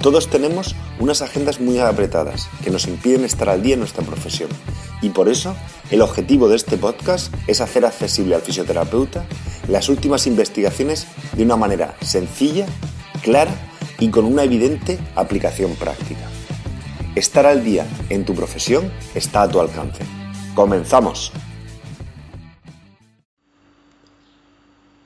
Todos tenemos unas agendas muy apretadas que nos impiden estar al día en nuestra profesión y por eso el objetivo de este podcast es hacer accesible al fisioterapeuta las últimas investigaciones de una manera sencilla, clara y con una evidente aplicación práctica. Estar al día en tu profesión está a tu alcance. ¡Comenzamos!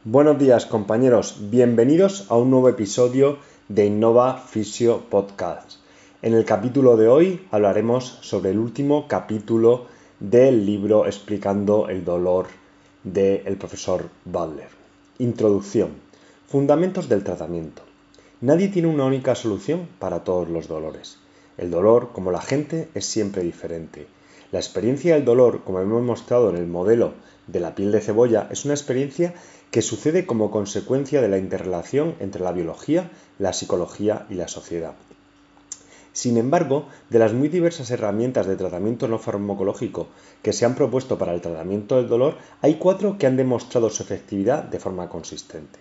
Buenos días compañeros, bienvenidos a un nuevo episodio de Innova Physio Podcast. En el capítulo de hoy hablaremos sobre el último capítulo del libro explicando el dolor del profesor Butler. Introducción. Fundamentos del tratamiento. Nadie tiene una única solución para todos los dolores. El dolor, como la gente, es siempre diferente. La experiencia del dolor, como hemos mostrado en el modelo de la piel de cebolla, es una experiencia que sucede como consecuencia de la interrelación entre la biología, la psicología y la sociedad. Sin embargo, de las muy diversas herramientas de tratamiento no farmacológico que se han propuesto para el tratamiento del dolor, hay cuatro que han demostrado su efectividad de forma consistente.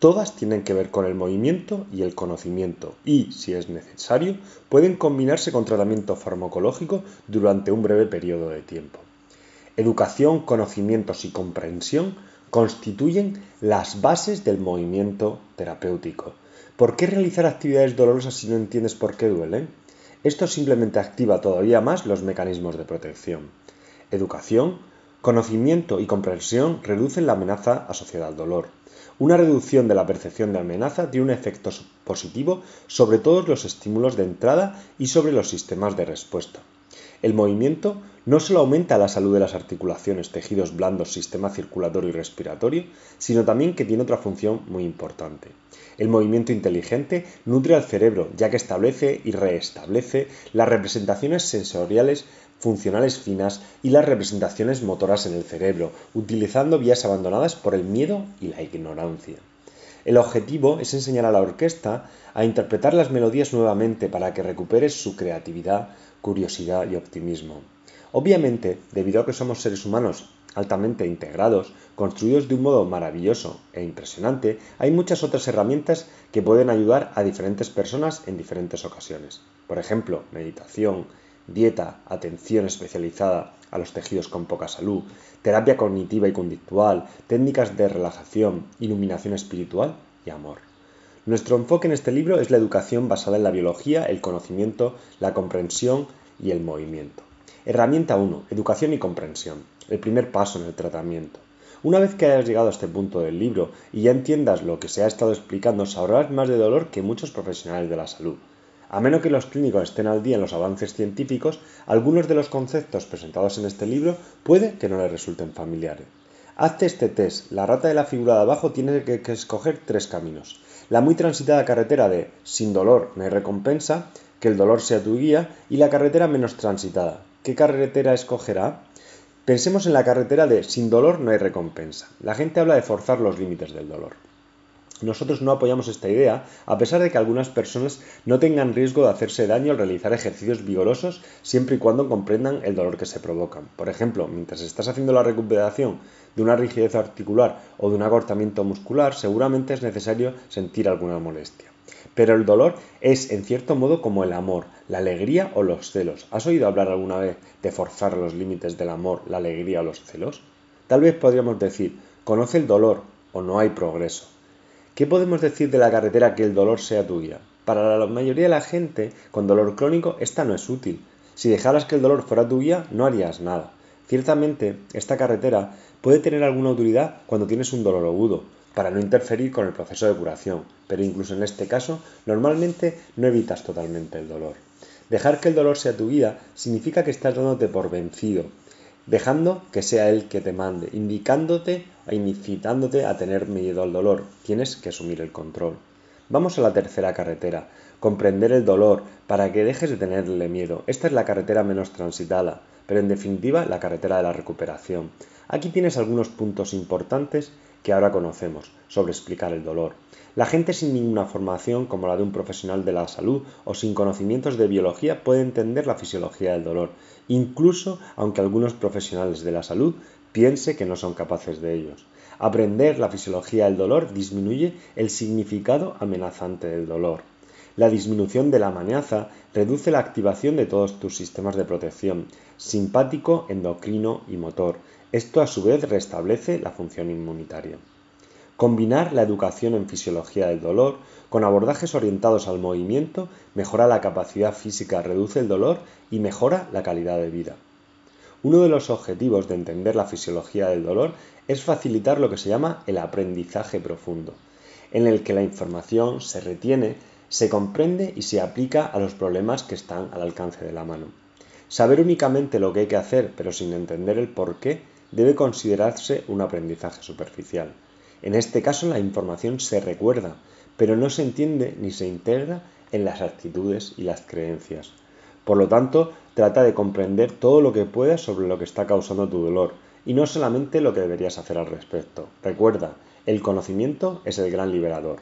Todas tienen que ver con el movimiento y el conocimiento y, si es necesario, pueden combinarse con tratamiento farmacológico durante un breve periodo de tiempo. Educación, conocimientos y comprensión constituyen las bases del movimiento terapéutico. ¿Por qué realizar actividades dolorosas si no entiendes por qué duelen? Esto simplemente activa todavía más los mecanismos de protección. Educación, conocimiento y comprensión reducen la amenaza asociada al dolor. Una reducción de la percepción de amenaza tiene un efecto positivo sobre todos los estímulos de entrada y sobre los sistemas de respuesta. El movimiento no solo aumenta la salud de las articulaciones, tejidos blandos, sistema circulatorio y respiratorio, sino también que tiene otra función muy importante. El movimiento inteligente nutre al cerebro, ya que establece y reestablece las representaciones sensoriales funcionales finas y las representaciones motoras en el cerebro, utilizando vías abandonadas por el miedo y la ignorancia. El objetivo es enseñar a la orquesta a interpretar las melodías nuevamente para que recupere su creatividad, curiosidad y optimismo. Obviamente, debido a que somos seres humanos altamente integrados, construidos de un modo maravilloso e impresionante, hay muchas otras herramientas que pueden ayudar a diferentes personas en diferentes ocasiones. Por ejemplo, meditación, dieta, atención especializada a los tejidos con poca salud, terapia cognitiva y conductual, técnicas de relajación, iluminación espiritual y amor. Nuestro enfoque en este libro es la educación basada en la biología, el conocimiento, la comprensión y el movimiento. Herramienta 1. Educación y comprensión. El primer paso en el tratamiento. Una vez que hayas llegado a este punto del libro y ya entiendas lo que se ha estado explicando, sabrás más de dolor que muchos profesionales de la salud. A menos que los clínicos estén al día en los avances científicos, algunos de los conceptos presentados en este libro puede que no les resulten familiares. Hazte este test. La rata de la figura de abajo tiene que, que escoger tres caminos. La muy transitada carretera de sin dolor no hay recompensa, que el dolor sea tu guía, y la carretera menos transitada. ¿Qué carretera escogerá? Pensemos en la carretera de sin dolor no hay recompensa. La gente habla de forzar los límites del dolor. Nosotros no apoyamos esta idea, a pesar de que algunas personas no tengan riesgo de hacerse daño al realizar ejercicios vigorosos siempre y cuando comprendan el dolor que se provocan. Por ejemplo, mientras estás haciendo la recuperación de una rigidez articular o de un acortamiento muscular, seguramente es necesario sentir alguna molestia. Pero el dolor es, en cierto modo, como el amor, la alegría o los celos. ¿Has oído hablar alguna vez de forzar los límites del amor, la alegría o los celos? Tal vez podríamos decir, conoce el dolor o no hay progreso. ¿Qué podemos decir de la carretera que el dolor sea tuya? Para la mayoría de la gente con dolor crónico esta no es útil. Si dejaras que el dolor fuera tu guía, no harías nada. Ciertamente, esta carretera puede tener alguna utilidad cuando tienes un dolor agudo, para no interferir con el proceso de curación, pero incluso en este caso, normalmente no evitas totalmente el dolor. Dejar que el dolor sea tu guía significa que estás dándote por vencido, dejando que sea él que te mande, indicándote e incitándote a tener miedo al dolor. Tienes que asumir el control. Vamos a la tercera carretera. comprender el dolor, para que dejes de tenerle miedo. Esta es la carretera menos transitada, pero en definitiva la carretera de la recuperación. Aquí tienes algunos puntos importantes que ahora conocemos sobre explicar el dolor. La gente sin ninguna formación, como la de un profesional de la salud o sin conocimientos de biología, puede entender la fisiología del dolor, incluso aunque algunos profesionales de la salud piense que no son capaces de ellos. Aprender la fisiología del dolor disminuye el significado amenazante del dolor. La disminución de la amenaza reduce la activación de todos tus sistemas de protección, simpático, endocrino y motor. Esto a su vez restablece la función inmunitaria. Combinar la educación en fisiología del dolor con abordajes orientados al movimiento mejora la capacidad física, reduce el dolor y mejora la calidad de vida. Uno de los objetivos de entender la fisiología del dolor es facilitar lo que se llama el aprendizaje profundo, en el que la información se retiene, se comprende y se aplica a los problemas que están al alcance de la mano. Saber únicamente lo que hay que hacer, pero sin entender el por qué, debe considerarse un aprendizaje superficial. En este caso la información se recuerda, pero no se entiende ni se integra en las actitudes y las creencias. Por lo tanto, trata de comprender todo lo que puedas sobre lo que está causando tu dolor y no solamente lo que deberías hacer al respecto. Recuerda, el conocimiento es el gran liberador.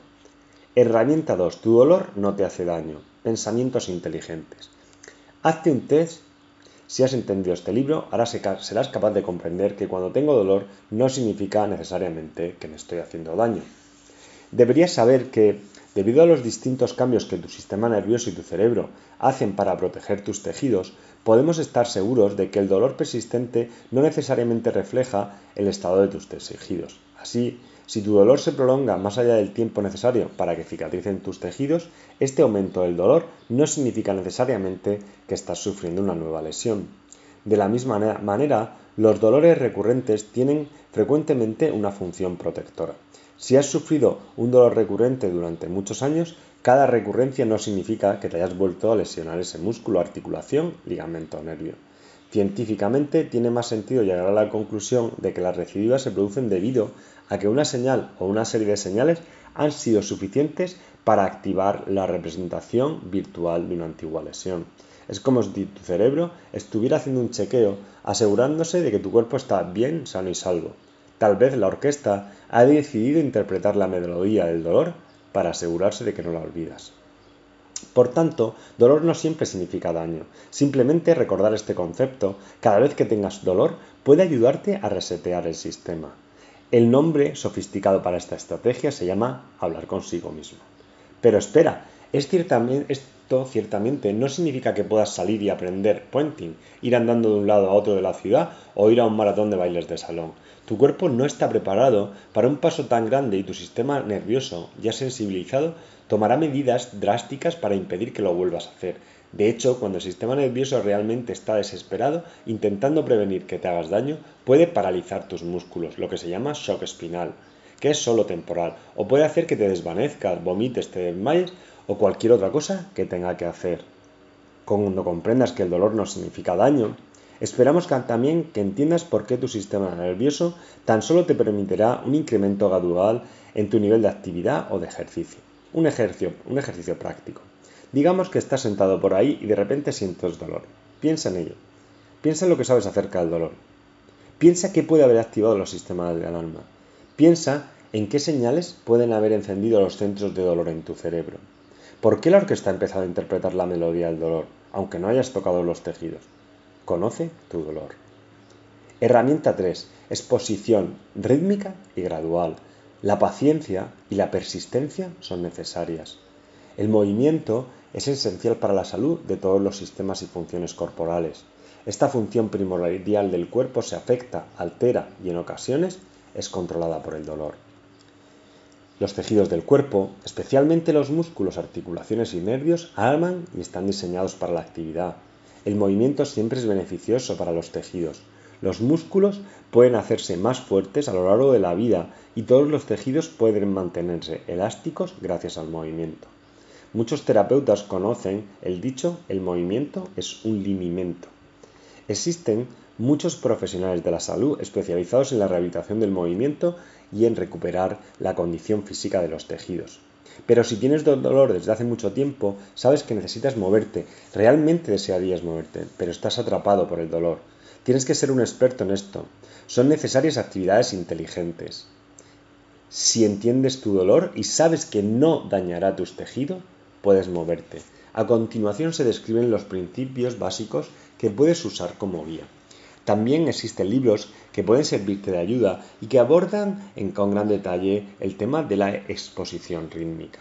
Herramienta 2. Tu dolor no te hace daño. Pensamientos inteligentes. Hazte un test. Si has entendido este libro, ahora serás capaz de comprender que cuando tengo dolor no significa necesariamente que me estoy haciendo daño. Deberías saber que Debido a los distintos cambios que tu sistema nervioso y tu cerebro hacen para proteger tus tejidos, podemos estar seguros de que el dolor persistente no necesariamente refleja el estado de tus tejidos. Así, si tu dolor se prolonga más allá del tiempo necesario para que cicatricen tus tejidos, este aumento del dolor no significa necesariamente que estás sufriendo una nueva lesión. De la misma manera, los dolores recurrentes tienen frecuentemente una función protectora. Si has sufrido un dolor recurrente durante muchos años, cada recurrencia no significa que te hayas vuelto a lesionar ese músculo, articulación, ligamento o nervio. Científicamente tiene más sentido llegar a la conclusión de que las recidivas se producen debido a que una señal o una serie de señales han sido suficientes para activar la representación virtual de una antigua lesión. Es como si tu cerebro estuviera haciendo un chequeo asegurándose de que tu cuerpo está bien, sano y salvo. Tal vez la orquesta ha decidido interpretar la melodía del dolor para asegurarse de que no la olvidas. Por tanto, dolor no siempre significa daño. Simplemente recordar este concepto cada vez que tengas dolor puede ayudarte a resetear el sistema. El nombre sofisticado para esta estrategia se llama hablar consigo mismo. Pero espera, es esto ciertamente no significa que puedas salir y aprender pointing, ir andando de un lado a otro de la ciudad o ir a un maratón de bailes de salón. Tu cuerpo no está preparado para un paso tan grande y tu sistema nervioso, ya sensibilizado, tomará medidas drásticas para impedir que lo vuelvas a hacer. De hecho, cuando el sistema nervioso realmente está desesperado, intentando prevenir que te hagas daño, puede paralizar tus músculos, lo que se llama shock espinal, que es solo temporal, o puede hacer que te desvanezcas, vomites, te desmayes o cualquier otra cosa que tenga que hacer. Cuando comprendas que el dolor no significa daño, Esperamos también que entiendas por qué tu sistema nervioso tan solo te permitirá un incremento gradual en tu nivel de actividad o de ejercicio. Un ejercicio, un ejercicio práctico. Digamos que estás sentado por ahí y de repente sientes dolor. Piensa en ello. Piensa en lo que sabes acerca del dolor. Piensa qué puede haber activado los sistemas de alarma. Piensa en qué señales pueden haber encendido los centros de dolor en tu cerebro. ¿Por qué la orquesta ha empezado a interpretar la melodía del dolor, aunque no hayas tocado los tejidos? Conoce tu dolor. Herramienta 3. Exposición rítmica y gradual. La paciencia y la persistencia son necesarias. El movimiento es esencial para la salud de todos los sistemas y funciones corporales. Esta función primordial del cuerpo se afecta, altera y en ocasiones es controlada por el dolor. Los tejidos del cuerpo, especialmente los músculos, articulaciones y nervios, arman y están diseñados para la actividad, el movimiento siempre es beneficioso para los tejidos. Los músculos pueden hacerse más fuertes a lo largo de la vida y todos los tejidos pueden mantenerse elásticos gracias al movimiento. Muchos terapeutas conocen el dicho el movimiento es un limimento. Existen muchos profesionales de la salud especializados en la rehabilitación del movimiento y en recuperar la condición física de los tejidos. Pero si tienes dolor desde hace mucho tiempo, sabes que necesitas moverte. Realmente desearías moverte, pero estás atrapado por el dolor. Tienes que ser un experto en esto. Son necesarias actividades inteligentes. Si entiendes tu dolor y sabes que no dañará tus tejidos, puedes moverte. A continuación se describen los principios básicos que puedes usar como guía. También existen libros que pueden servirte de ayuda y que abordan en, con gran detalle el tema de la exposición rítmica.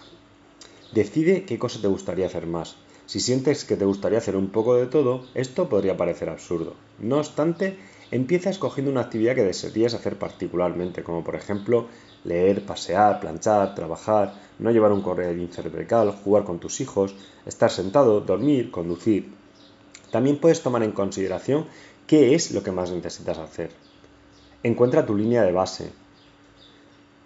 Decide qué cosa te gustaría hacer más. Si sientes que te gustaría hacer un poco de todo, esto podría parecer absurdo. No obstante, empieza escogiendo una actividad que desearías hacer particularmente, como por ejemplo leer, pasear, planchar, trabajar, no llevar un correo cervical, jugar con tus hijos, estar sentado, dormir, conducir. También puedes tomar en consideración qué es lo que más necesitas hacer. Encuentra tu línea de base.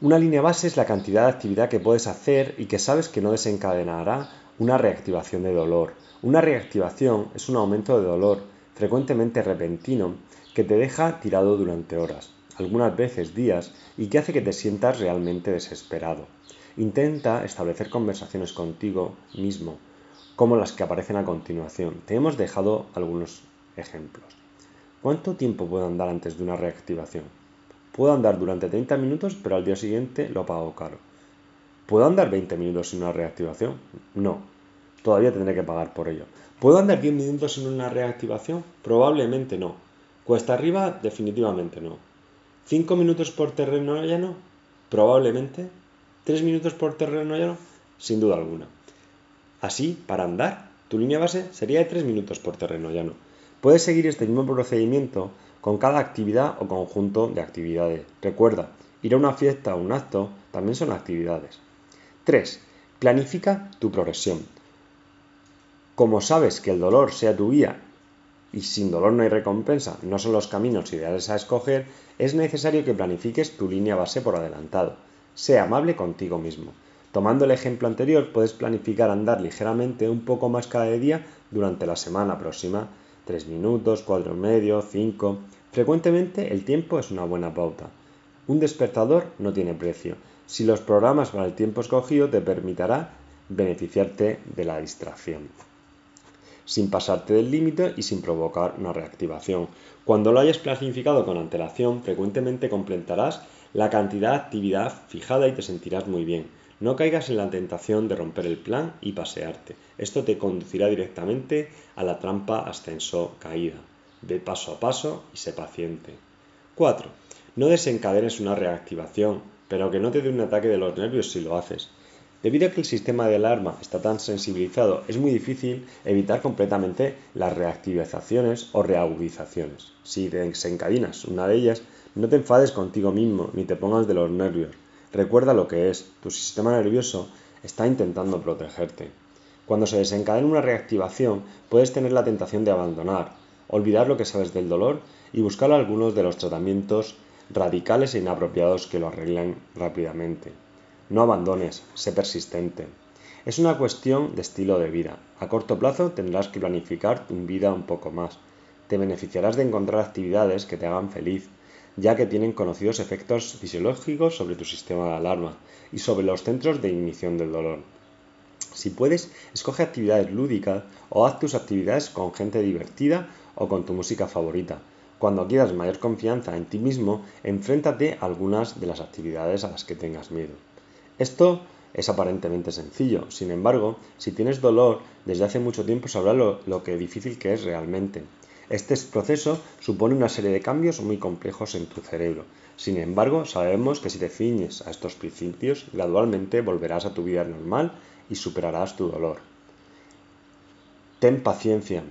Una línea base es la cantidad de actividad que puedes hacer y que sabes que no desencadenará una reactivación de dolor. Una reactivación es un aumento de dolor, frecuentemente repentino, que te deja tirado durante horas, algunas veces días, y que hace que te sientas realmente desesperado. Intenta establecer conversaciones contigo mismo, como las que aparecen a continuación. Te hemos dejado algunos ejemplos. ¿Cuánto tiempo puedo andar antes de una reactivación? Puedo andar durante 30 minutos, pero al día siguiente lo pago caro. ¿Puedo andar 20 minutos sin una reactivación? No, todavía tendré que pagar por ello. ¿Puedo andar 10 minutos sin una reactivación? Probablemente no. Cuesta arriba, definitivamente no. ¿5 minutos por terreno llano? Probablemente. ¿3 minutos por terreno llano? Sin duda alguna. Así, para andar, tu línea base sería de 3 minutos por terreno llano. Puedes seguir este mismo procedimiento con cada actividad o conjunto de actividades. Recuerda, ir a una fiesta o un acto también son actividades. 3. Planifica tu progresión. Como sabes que el dolor sea tu guía y sin dolor no hay recompensa, no son los caminos ideales a escoger, es necesario que planifiques tu línea base por adelantado. Sea amable contigo mismo. Tomando el ejemplo anterior, puedes planificar andar ligeramente un poco más cada día durante la semana próxima. 3 minutos, 4 y medio, 5. Frecuentemente el tiempo es una buena pauta. Un despertador no tiene precio si los programas para el tiempo escogido te permitirá beneficiarte de la distracción sin pasarte del límite y sin provocar una reactivación. Cuando lo hayas planificado con antelación, frecuentemente completarás la cantidad de actividad fijada y te sentirás muy bien. No caigas en la tentación de romper el plan y pasearte. Esto te conducirá directamente a la trampa ascenso-caída. Ve paso a paso y sé paciente. 4. No desencadenes una reactivación pero que no te dé un ataque de los nervios si lo haces. Debido a que el sistema de alarma está tan sensibilizado, es muy difícil evitar completamente las reactivaciones o reagudizaciones. Si desencadenas una de ellas, no te enfades contigo mismo ni te pongas de los nervios. Recuerda lo que es, tu sistema nervioso está intentando protegerte. Cuando se desencadena una reactivación, puedes tener la tentación de abandonar, olvidar lo que sabes del dolor y buscar algunos de los tratamientos radicales e inapropiados que lo arreglan rápidamente. No abandones, sé persistente. Es una cuestión de estilo de vida. A corto plazo tendrás que planificar tu vida un poco más. Te beneficiarás de encontrar actividades que te hagan feliz, ya que tienen conocidos efectos fisiológicos sobre tu sistema de alarma y sobre los centros de ignición del dolor. Si puedes, escoge actividades lúdicas o haz tus actividades con gente divertida o con tu música favorita. Cuando quieras mayor confianza en ti mismo, enfréntate a algunas de las actividades a las que tengas miedo. Esto es aparentemente sencillo, sin embargo, si tienes dolor desde hace mucho tiempo sabrás lo, lo que difícil que es realmente. Este proceso supone una serie de cambios muy complejos en tu cerebro. Sin embargo, sabemos que si te ciñes a estos principios, gradualmente volverás a tu vida normal y superarás tu dolor. Ten paciencia.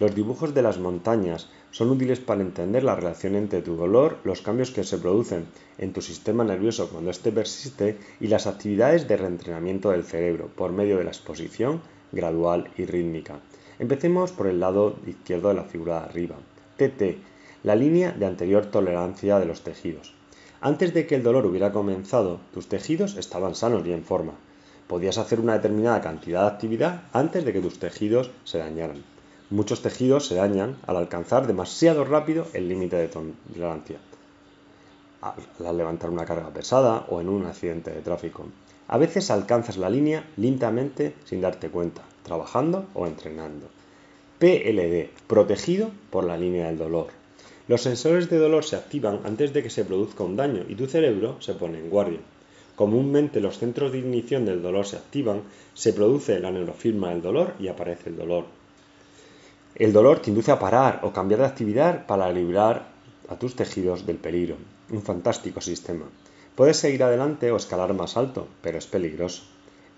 Los dibujos de las montañas son útiles para entender la relación entre tu dolor, los cambios que se producen en tu sistema nervioso cuando éste persiste y las actividades de reentrenamiento del cerebro por medio de la exposición gradual y rítmica. Empecemos por el lado izquierdo de la figura de arriba. TT, la línea de anterior tolerancia de los tejidos. Antes de que el dolor hubiera comenzado, tus tejidos estaban sanos y en forma. Podías hacer una determinada cantidad de actividad antes de que tus tejidos se dañaran. Muchos tejidos se dañan al alcanzar demasiado rápido el límite de tolerancia, al levantar una carga pesada o en un accidente de tráfico. A veces alcanzas la línea lentamente sin darte cuenta, trabajando o entrenando. PLD, protegido por la línea del dolor. Los sensores de dolor se activan antes de que se produzca un daño y tu cerebro se pone en guardia. Comúnmente los centros de ignición del dolor se activan, se produce la neurofirma del dolor y aparece el dolor. El dolor te induce a parar o cambiar de actividad para librar a tus tejidos del peligro. Un fantástico sistema. Puedes seguir adelante o escalar más alto, pero es peligroso.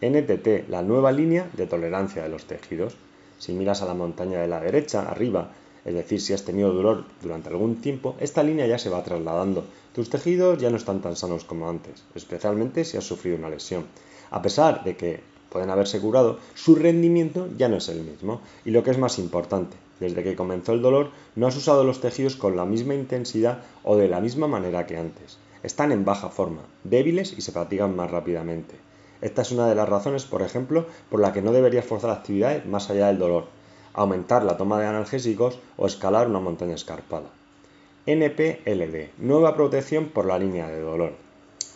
NTT, la nueva línea de tolerancia de los tejidos. Si miras a la montaña de la derecha, arriba, es decir, si has tenido dolor durante algún tiempo, esta línea ya se va trasladando. Tus tejidos ya no están tan sanos como antes, especialmente si has sufrido una lesión. A pesar de que pueden haberse curado, su rendimiento ya no es el mismo. Y lo que es más importante, desde que comenzó el dolor, no has usado los tejidos con la misma intensidad o de la misma manera que antes. Están en baja forma, débiles y se fatigan más rápidamente. Esta es una de las razones, por ejemplo, por la que no deberías forzar actividades más allá del dolor, aumentar la toma de analgésicos o escalar una montaña escarpada. NPLD, nueva protección por la línea de dolor.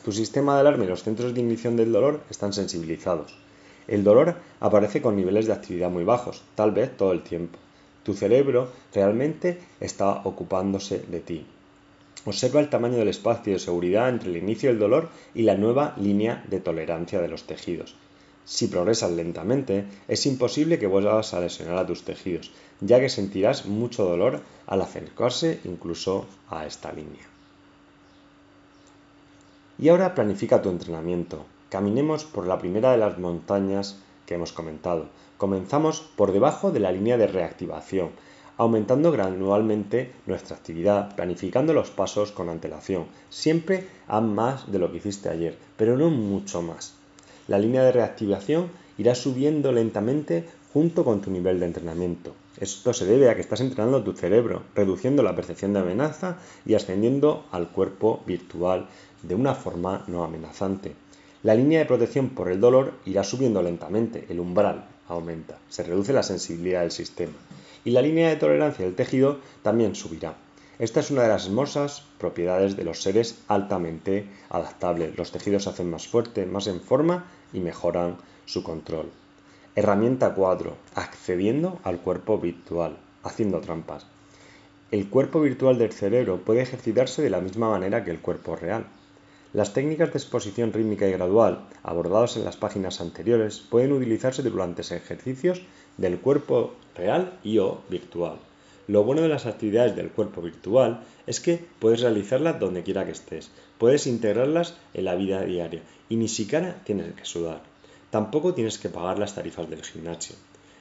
Tu sistema de alarma y los centros de ignición del dolor están sensibilizados. El dolor aparece con niveles de actividad muy bajos, tal vez todo el tiempo. Tu cerebro realmente está ocupándose de ti. Observa el tamaño del espacio de seguridad entre el inicio del dolor y la nueva línea de tolerancia de los tejidos. Si progresas lentamente, es imposible que vuelvas a lesionar a tus tejidos, ya que sentirás mucho dolor al acercarse incluso a esta línea. Y ahora planifica tu entrenamiento. Caminemos por la primera de las montañas que hemos comentado. Comenzamos por debajo de la línea de reactivación, aumentando gradualmente nuestra actividad, planificando los pasos con antelación. Siempre haz más de lo que hiciste ayer, pero no mucho más la línea de reactivación irá subiendo lentamente junto con tu nivel de entrenamiento. Esto se debe a que estás entrenando tu cerebro, reduciendo la percepción de amenaza y ascendiendo al cuerpo virtual de una forma no amenazante. La línea de protección por el dolor irá subiendo lentamente, el umbral aumenta, se reduce la sensibilidad del sistema y la línea de tolerancia del tejido también subirá. Esta es una de las hermosas propiedades de los seres altamente adaptables. Los tejidos se hacen más fuertes, más en forma y mejoran su control. Herramienta 4. Accediendo al cuerpo virtual, haciendo trampas. El cuerpo virtual del cerebro puede ejercitarse de la misma manera que el cuerpo real. Las técnicas de exposición rítmica y gradual, abordadas en las páginas anteriores, pueden utilizarse durante ejercicios del cuerpo real y o virtual. Lo bueno de las actividades del cuerpo virtual es que puedes realizarlas donde quiera que estés, puedes integrarlas en la vida diaria y ni siquiera tienes que sudar. Tampoco tienes que pagar las tarifas del gimnasio.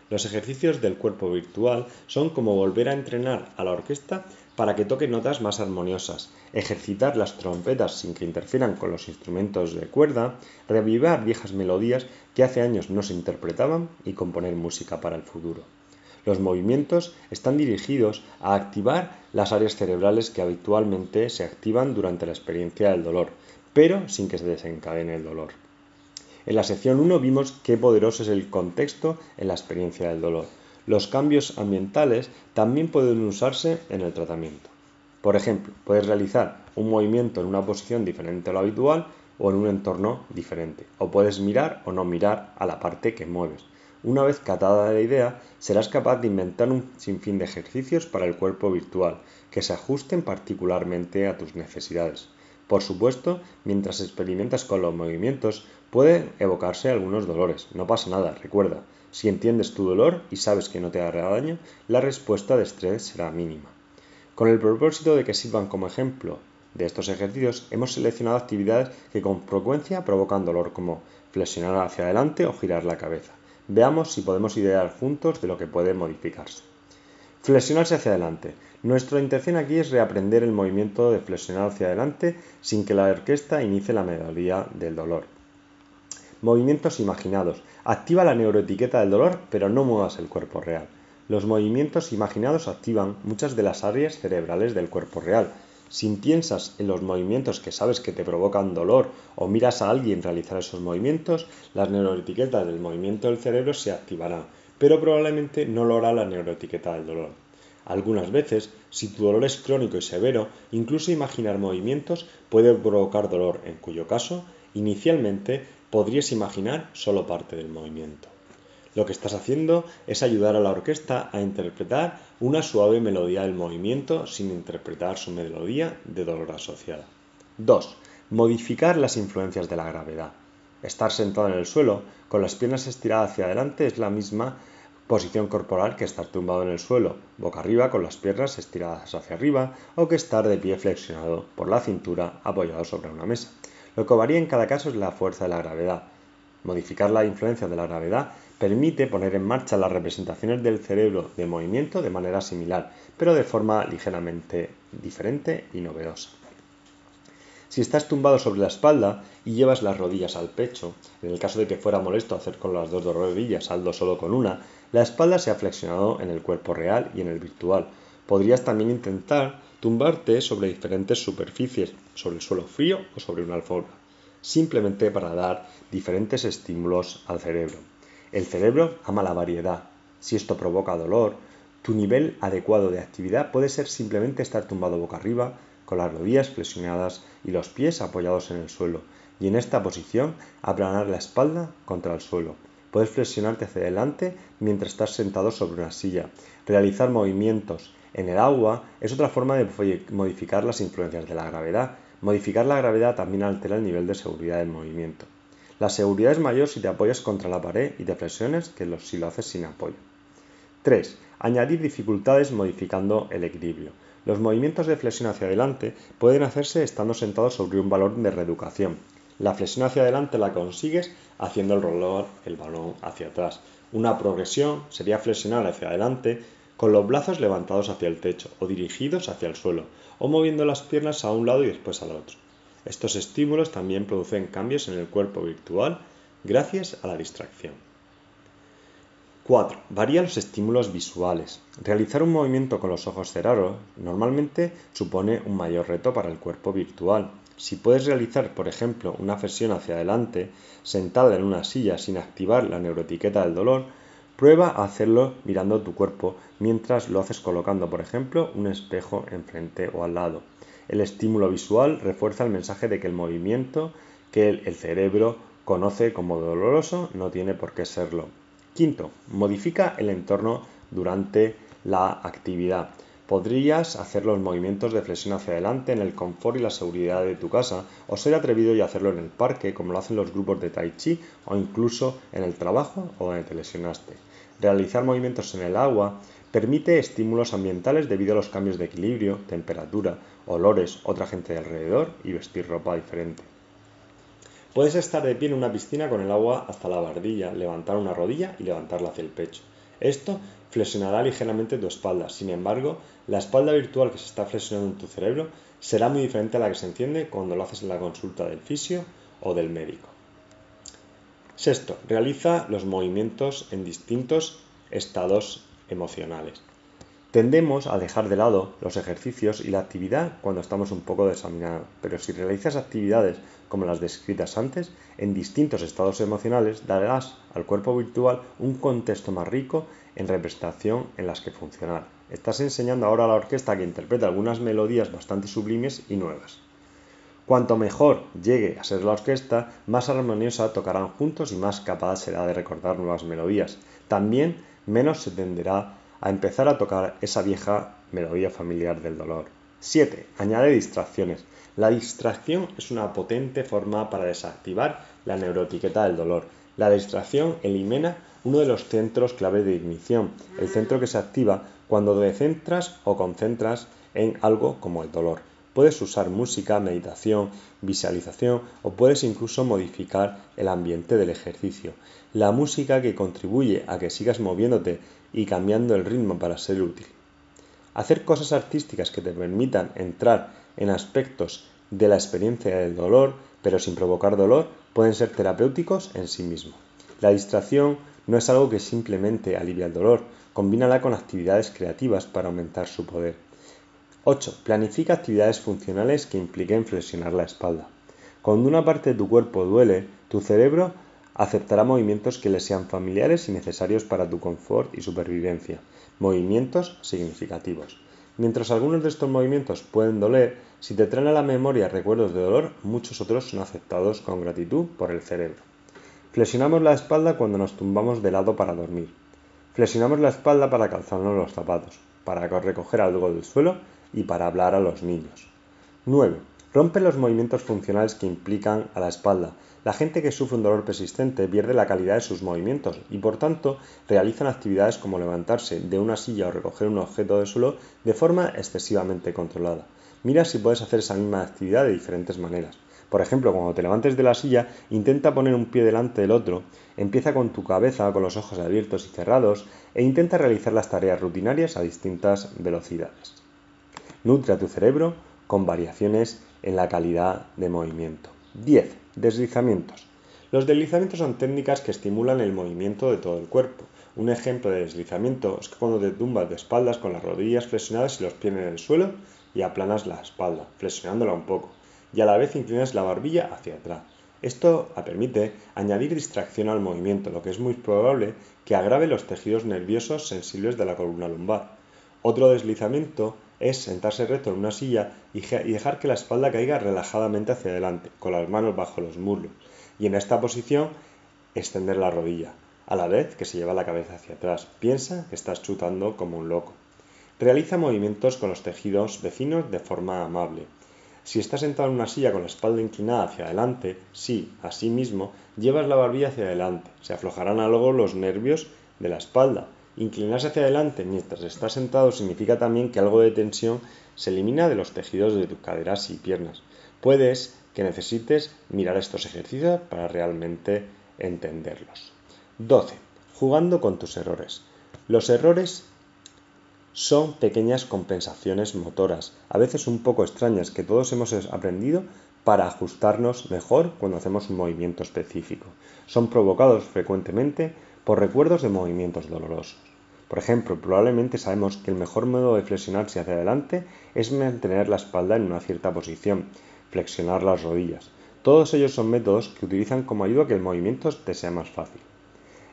Los ejercicios del cuerpo virtual son como volver a entrenar a la orquesta para que toque notas más armoniosas, ejercitar las trompetas sin que interfieran con los instrumentos de cuerda, revivir viejas melodías que hace años no se interpretaban y componer música para el futuro. Los movimientos están dirigidos a activar las áreas cerebrales que habitualmente se activan durante la experiencia del dolor, pero sin que se desencadene el dolor. En la sección 1 vimos qué poderoso es el contexto en la experiencia del dolor. Los cambios ambientales también pueden usarse en el tratamiento. Por ejemplo, puedes realizar un movimiento en una posición diferente a lo habitual o en un entorno diferente, o puedes mirar o no mirar a la parte que mueves. Una vez catada la idea, serás capaz de inventar un sinfín de ejercicios para el cuerpo virtual que se ajusten particularmente a tus necesidades. Por supuesto, mientras experimentas con los movimientos, pueden evocarse algunos dolores. No pasa nada, recuerda, si entiendes tu dolor y sabes que no te hará daño, la respuesta de estrés será mínima. Con el propósito de que sirvan como ejemplo de estos ejercicios, hemos seleccionado actividades que con frecuencia provocan dolor, como flexionar hacia adelante o girar la cabeza. Veamos si podemos idear juntos de lo que puede modificarse. Flexionarse hacia adelante. Nuestra intención aquí es reaprender el movimiento de flexionar hacia adelante sin que la orquesta inicie la melodía del dolor. Movimientos imaginados. Activa la neuroetiqueta del dolor, pero no muevas el cuerpo real. Los movimientos imaginados activan muchas de las áreas cerebrales del cuerpo real, si piensas en los movimientos que sabes que te provocan dolor o miras a alguien realizar esos movimientos, las neuroetiquetas del movimiento del cerebro se activarán, pero probablemente no lo hará la neuroetiqueta del dolor. Algunas veces, si tu dolor es crónico y severo, incluso imaginar movimientos puede provocar dolor, en cuyo caso, inicialmente podrías imaginar solo parte del movimiento. Lo que estás haciendo es ayudar a la orquesta a interpretar una suave melodía del movimiento sin interpretar su melodía de dolor asociada. 2. Modificar las influencias de la gravedad. Estar sentado en el suelo con las piernas estiradas hacia adelante es la misma posición corporal que estar tumbado en el suelo, boca arriba con las piernas estiradas hacia arriba o que estar de pie flexionado por la cintura apoyado sobre una mesa. Lo que varía en cada caso es la fuerza de la gravedad. Modificar la influencia de la gravedad permite poner en marcha las representaciones del cerebro de movimiento de manera similar, pero de forma ligeramente diferente y novedosa. Si estás tumbado sobre la espalda y llevas las rodillas al pecho, en el caso de que fuera molesto hacer con las dos rodillas saldo solo con una, la espalda se ha flexionado en el cuerpo real y en el virtual. Podrías también intentar tumbarte sobre diferentes superficies, sobre el suelo frío o sobre una alfombra, simplemente para dar diferentes estímulos al cerebro. El cerebro ama la variedad. Si esto provoca dolor, tu nivel adecuado de actividad puede ser simplemente estar tumbado boca arriba, con las rodillas flexionadas y los pies apoyados en el suelo, y en esta posición aplanar la espalda contra el suelo. Puedes flexionarte hacia adelante mientras estás sentado sobre una silla. Realizar movimientos en el agua es otra forma de modificar las influencias de la gravedad. Modificar la gravedad también altera el nivel de seguridad del movimiento. La seguridad es mayor si te apoyas contra la pared y te flexiones que si lo haces sin apoyo. 3. Añadir dificultades modificando el equilibrio. Los movimientos de flexión hacia adelante pueden hacerse estando sentado sobre un balón de reeducación. La flexión hacia adelante la consigues haciendo el roller el balón hacia atrás. Una progresión sería flexionar hacia adelante con los brazos levantados hacia el techo o dirigidos hacia el suelo, o moviendo las piernas a un lado y después al otro. Estos estímulos también producen cambios en el cuerpo virtual gracias a la distracción. 4. Varía los estímulos visuales. Realizar un movimiento con los ojos cerrados normalmente supone un mayor reto para el cuerpo virtual. Si puedes realizar, por ejemplo, una flexión hacia adelante sentada en una silla sin activar la neuroetiqueta del dolor, prueba a hacerlo mirando tu cuerpo mientras lo haces colocando, por ejemplo, un espejo enfrente o al lado. El estímulo visual refuerza el mensaje de que el movimiento que el cerebro conoce como doloroso no tiene por qué serlo. Quinto, modifica el entorno durante la actividad. Podrías hacer los movimientos de flexión hacia adelante en el confort y la seguridad de tu casa, o ser atrevido y hacerlo en el parque, como lo hacen los grupos de Tai Chi, o incluso en el trabajo o donde te lesionaste. Realizar movimientos en el agua permite estímulos ambientales debido a los cambios de equilibrio, temperatura, olores, otra gente de alrededor y vestir ropa diferente. Puedes estar de pie en una piscina con el agua hasta la barbilla, levantar una rodilla y levantarla hacia el pecho. Esto flexionará ligeramente tu espalda. Sin embargo, la espalda virtual que se está flexionando en tu cerebro será muy diferente a la que se entiende cuando lo haces en la consulta del fisio o del médico. Sexto, realiza los movimientos en distintos estados emocionales. Tendemos a dejar de lado los ejercicios y la actividad cuando estamos un poco desaminados, pero si realizas actividades como las descritas antes, en distintos estados emocionales darás al cuerpo virtual un contexto más rico en representación en las que funcionar. Estás enseñando ahora a la orquesta que interprete algunas melodías bastante sublimes y nuevas. Cuanto mejor llegue a ser la orquesta, más armoniosa tocarán juntos y más capaz será de recordar nuevas melodías. También menos se tenderá a empezar a tocar esa vieja melodía familiar del dolor. 7. Añade distracciones. La distracción es una potente forma para desactivar la neuroetiqueta del dolor. La distracción elimina uno de los centros clave de ignición, el centro que se activa cuando te centras o concentras en algo como el dolor. Puedes usar música, meditación, visualización o puedes incluso modificar el ambiente del ejercicio. La música que contribuye a que sigas moviéndote y cambiando el ritmo para ser útil. Hacer cosas artísticas que te permitan entrar en aspectos de la experiencia del dolor, pero sin provocar dolor, pueden ser terapéuticos en sí mismos. La distracción no es algo que simplemente alivia el dolor, combínala con actividades creativas para aumentar su poder. 8. Planifica actividades funcionales que impliquen flexionar la espalda. Cuando una parte de tu cuerpo duele, tu cerebro aceptará movimientos que le sean familiares y necesarios para tu confort y supervivencia, movimientos significativos. Mientras algunos de estos movimientos pueden doler, si te traen a la memoria recuerdos de dolor, muchos otros son aceptados con gratitud por el cerebro. Flexionamos la espalda cuando nos tumbamos de lado para dormir. Flexionamos la espalda para calzarnos los zapatos, para recoger algo del suelo y para hablar a los niños. 9. Rompe los movimientos funcionales que implican a la espalda. La gente que sufre un dolor persistente pierde la calidad de sus movimientos y por tanto realizan actividades como levantarse de una silla o recoger un objeto del suelo de forma excesivamente controlada. Mira si puedes hacer esa misma actividad de diferentes maneras. Por ejemplo, cuando te levantes de la silla, intenta poner un pie delante del otro, empieza con tu cabeza, con los ojos abiertos y cerrados, e intenta realizar las tareas rutinarias a distintas velocidades. Nutre a tu cerebro con variaciones en la calidad de movimiento. 10. Deslizamientos. Los deslizamientos son técnicas que estimulan el movimiento de todo el cuerpo. Un ejemplo de deslizamiento es cuando te tumbas de espaldas con las rodillas flexionadas y los pies en el suelo y aplanas la espalda, flexionándola un poco y a la vez inclinas la barbilla hacia atrás. Esto permite añadir distracción al movimiento, lo que es muy probable que agrave los tejidos nerviosos sensibles de la columna lumbar. Otro deslizamiento es sentarse recto en una silla y dejar que la espalda caiga relajadamente hacia adelante, con las manos bajo los muslos, y en esta posición extender la rodilla, a la vez que se lleva la cabeza hacia atrás. Piensa que estás chutando como un loco. Realiza movimientos con los tejidos vecinos de forma amable. Si estás sentado en una silla con la espalda inclinada hacia adelante, sí, así mismo, llevas la barbilla hacia adelante. Se aflojarán algo los nervios de la espalda. Inclinarse hacia adelante mientras estás sentado significa también que algo de tensión se elimina de los tejidos de tus caderas y piernas. Puedes que necesites mirar estos ejercicios para realmente entenderlos. 12. Jugando con tus errores. Los errores son pequeñas compensaciones motoras, a veces un poco extrañas, que todos hemos aprendido para ajustarnos mejor cuando hacemos un movimiento específico. Son provocados frecuentemente por recuerdos de movimientos dolorosos. Por ejemplo, probablemente sabemos que el mejor modo de flexionarse hacia adelante es mantener la espalda en una cierta posición, flexionar las rodillas. Todos ellos son métodos que utilizan como ayuda que el movimiento te sea más fácil.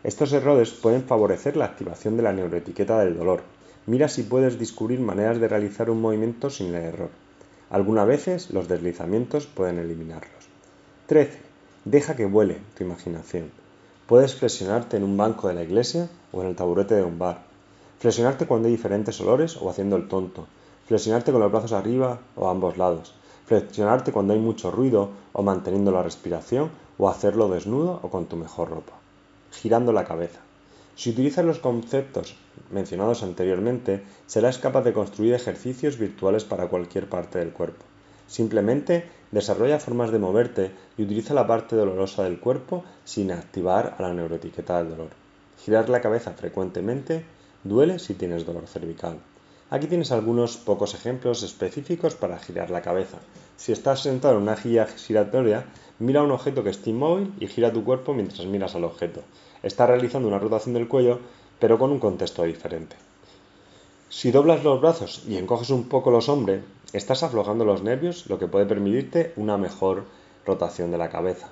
Estos errores pueden favorecer la activación de la neuroetiqueta del dolor, Mira si puedes descubrir maneras de realizar un movimiento sin el error. Algunas veces los deslizamientos pueden eliminarlos. 13. Deja que vuele tu imaginación. Puedes flexionarte en un banco de la iglesia o en el taburete de un bar. Flexionarte cuando hay diferentes olores o haciendo el tonto. Flexionarte con los brazos arriba o a ambos lados. Flexionarte cuando hay mucho ruido o manteniendo la respiración o hacerlo desnudo o con tu mejor ropa. Girando la cabeza. Si utilizas los conceptos mencionados anteriormente, serás capaz de construir ejercicios virtuales para cualquier parte del cuerpo. Simplemente desarrolla formas de moverte y utiliza la parte dolorosa del cuerpo sin activar a la neuroetiqueta del dolor. Girar la cabeza frecuentemente duele si tienes dolor cervical. Aquí tienes algunos pocos ejemplos específicos para girar la cabeza. Si estás sentado en una guía giratoria, mira un objeto que esté inmóvil y gira tu cuerpo mientras miras al objeto está realizando una rotación del cuello, pero con un contexto diferente. Si doblas los brazos y encoges un poco los hombros, estás aflojando los nervios, lo que puede permitirte una mejor rotación de la cabeza.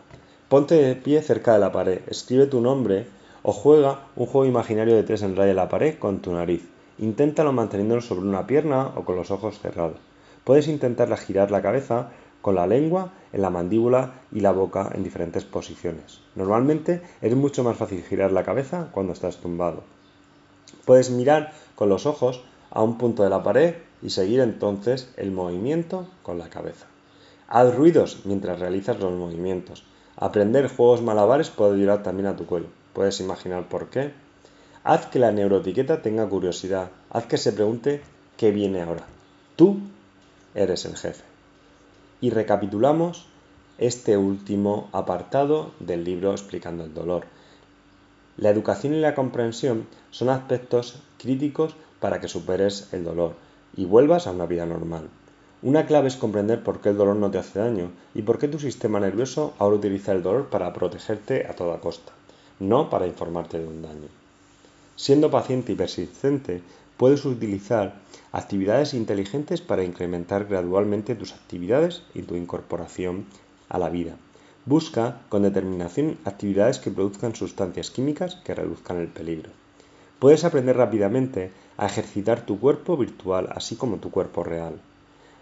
Ponte de pie cerca de la pared, escribe tu nombre o juega un juego imaginario de tres en raya de la pared con tu nariz. Inténtalo manteniéndolo sobre una pierna o con los ojos cerrados. Puedes intentar girar la cabeza con la lengua en la mandíbula y la boca en diferentes posiciones. Normalmente es mucho más fácil girar la cabeza cuando estás tumbado. Puedes mirar con los ojos a un punto de la pared y seguir entonces el movimiento con la cabeza. Haz ruidos mientras realizas los movimientos. Aprender juegos malabares puede ayudar también a tu cuello. Puedes imaginar por qué. Haz que la neuroetiqueta tenga curiosidad. Haz que se pregunte qué viene ahora. Tú eres el jefe y recapitulamos este último apartado del libro explicando el dolor. La educación y la comprensión son aspectos críticos para que superes el dolor y vuelvas a una vida normal. Una clave es comprender por qué el dolor no te hace daño y por qué tu sistema nervioso ahora utiliza el dolor para protegerte a toda costa, no para informarte de un daño. Siendo paciente y persistente, puedes utilizar actividades inteligentes para incrementar gradualmente tus actividades y tu incorporación a la vida. Busca con determinación actividades que produzcan sustancias químicas que reduzcan el peligro. Puedes aprender rápidamente a ejercitar tu cuerpo virtual así como tu cuerpo real,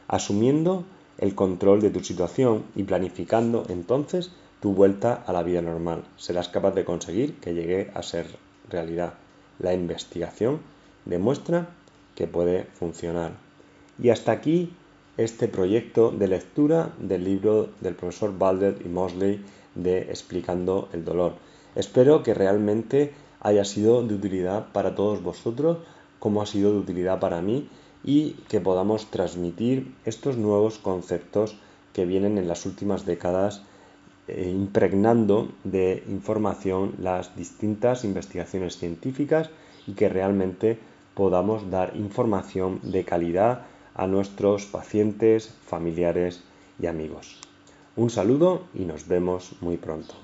asumiendo el control de tu situación y planificando entonces tu vuelta a la vida normal. Serás capaz de conseguir que llegue a ser realidad. La investigación demuestra que puede funcionar. Y hasta aquí este proyecto de lectura del libro del profesor Balder y Mosley de Explicando el dolor. Espero que realmente haya sido de utilidad para todos vosotros, como ha sido de utilidad para mí, y que podamos transmitir estos nuevos conceptos que vienen en las últimas décadas eh, impregnando de información las distintas investigaciones científicas y que realmente podamos dar información de calidad a nuestros pacientes, familiares y amigos. Un saludo y nos vemos muy pronto.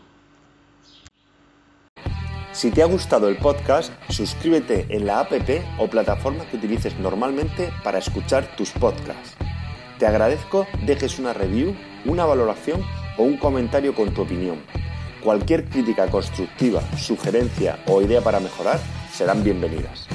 Si te ha gustado el podcast, suscríbete en la app o plataforma que utilices normalmente para escuchar tus podcasts. Te agradezco dejes una review, una valoración o un comentario con tu opinión. Cualquier crítica constructiva, sugerencia o idea para mejorar serán bienvenidas.